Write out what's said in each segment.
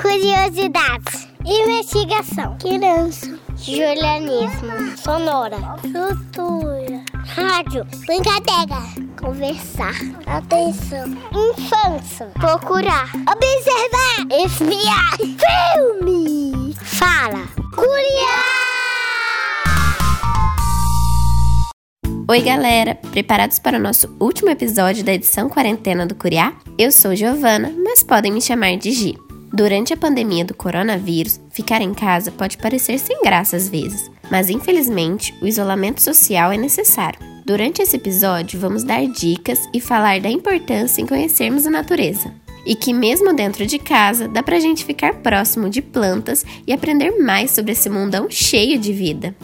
Curiosidades. Investigação. Criança. Julianismo. Sonora. Cultura. Rádio. Brincadeira. Conversar. Atenção. Infância. Procurar. Observar. Espiar. Filme. Fala. Curiar. Oi, galera! Preparados para o nosso último episódio da edição quarentena do Curiá? Eu sou Giovana, mas podem me chamar de Gi. Durante a pandemia do coronavírus, ficar em casa pode parecer sem graça às vezes, mas infelizmente o isolamento social é necessário. Durante esse episódio, vamos dar dicas e falar da importância em conhecermos a natureza. E que, mesmo dentro de casa, dá pra gente ficar próximo de plantas e aprender mais sobre esse mundão cheio de vida.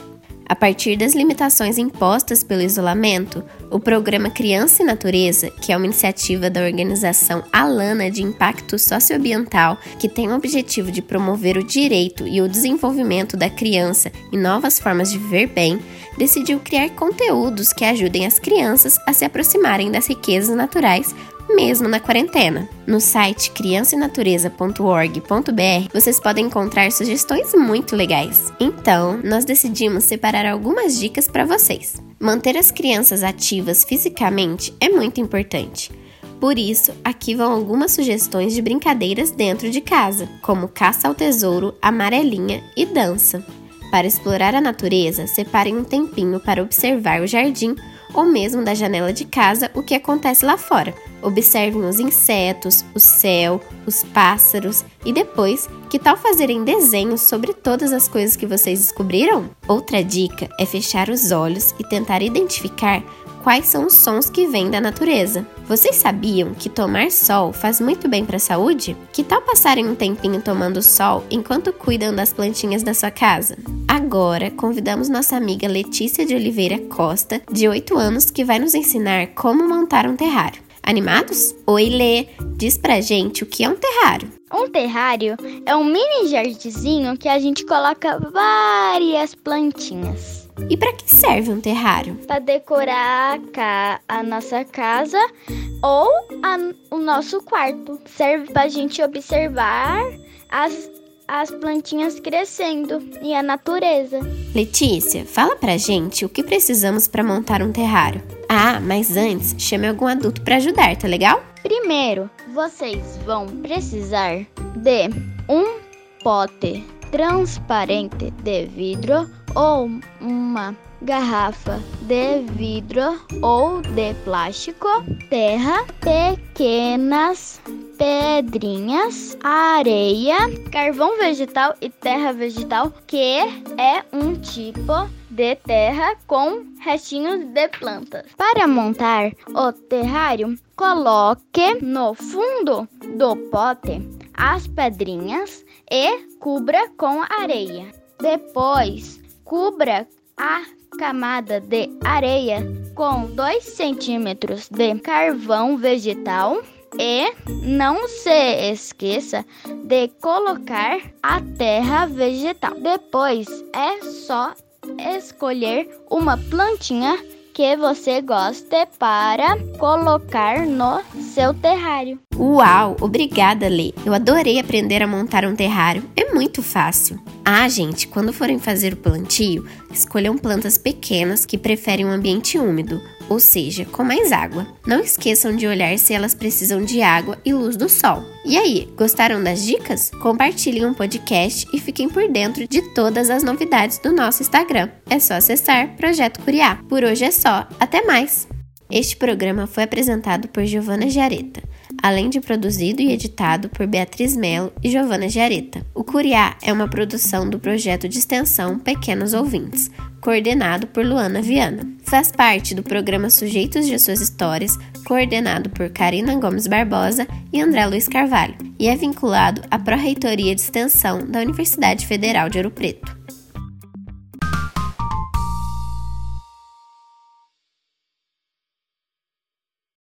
A partir das limitações impostas pelo isolamento, o programa Criança e Natureza, que é uma iniciativa da organização Alana de Impacto Socioambiental, que tem o objetivo de promover o direito e o desenvolvimento da criança e novas formas de viver bem, decidiu criar conteúdos que ajudem as crianças a se aproximarem das riquezas naturais mesmo na quarentena. No site criançanatureza.org.br vocês podem encontrar sugestões muito legais. Então, nós decidimos separar algumas dicas para vocês. Manter as crianças ativas fisicamente é muito importante. Por isso, aqui vão algumas sugestões de brincadeiras dentro de casa, como caça ao tesouro, amarelinha e dança. Para explorar a natureza, separem um tempinho para observar o jardim ou mesmo da janela de casa o que acontece lá fora. Observem os insetos, o céu, os pássaros e depois, que tal fazerem desenhos sobre todas as coisas que vocês descobriram? Outra dica é fechar os olhos e tentar identificar quais são os sons que vêm da natureza. Vocês sabiam que tomar sol faz muito bem para a saúde? Que tal passarem um tempinho tomando sol enquanto cuidam das plantinhas da sua casa? Agora, convidamos nossa amiga Letícia de Oliveira Costa, de 8 anos, que vai nos ensinar como montar um terrário. Animados? Oi, Lê! Diz pra gente o que é um terrário. Um terrário é um mini jardinzinho que a gente coloca várias plantinhas. E para que serve um terrário? Para decorar a, nossa casa ou a, o nosso quarto. Serve para a gente observar as, as plantinhas crescendo e a natureza. Letícia, fala pra gente o que precisamos para montar um terrário. Ah, mas antes, chame algum adulto para ajudar, tá legal? Primeiro, vocês vão precisar de um pote transparente de vidro ou uma garrafa de vidro ou de plástico, terra, pequenas pedrinhas, areia, carvão vegetal e terra vegetal, que é um tipo de terra com restinhos de plantas. Para montar o terrário, coloque no fundo do pote as pedrinhas e cubra com areia. Depois, cubra a camada de areia com 2 centímetros de carvão vegetal e não se esqueça de colocar a terra vegetal. Depois é só escolher uma plantinha que você goste para colocar no seu terrário. Uau, obrigada, Lê. Eu adorei aprender a montar um terrário. É muito fácil. Ah, gente, quando forem fazer o plantio, escolham plantas pequenas que preferem um ambiente úmido, ou seja, com mais água. Não esqueçam de olhar se elas precisam de água e luz do sol. E aí, gostaram das dicas? Compartilhem um podcast e fiquem por dentro de todas as novidades do nosso Instagram. É só acessar Projeto Curiá. Por hoje é só. Até mais! Este programa foi apresentado por Giovana Jareta além de produzido e editado por Beatriz Melo e Giovana Giareta. O Curiá é uma produção do projeto de extensão Pequenos Ouvintes, coordenado por Luana Viana. Faz parte do programa Sujeitos de Suas Histórias, coordenado por Karina Gomes Barbosa e André Luiz Carvalho, e é vinculado à Pró-Reitoria de Extensão da Universidade Federal de Ouro Preto.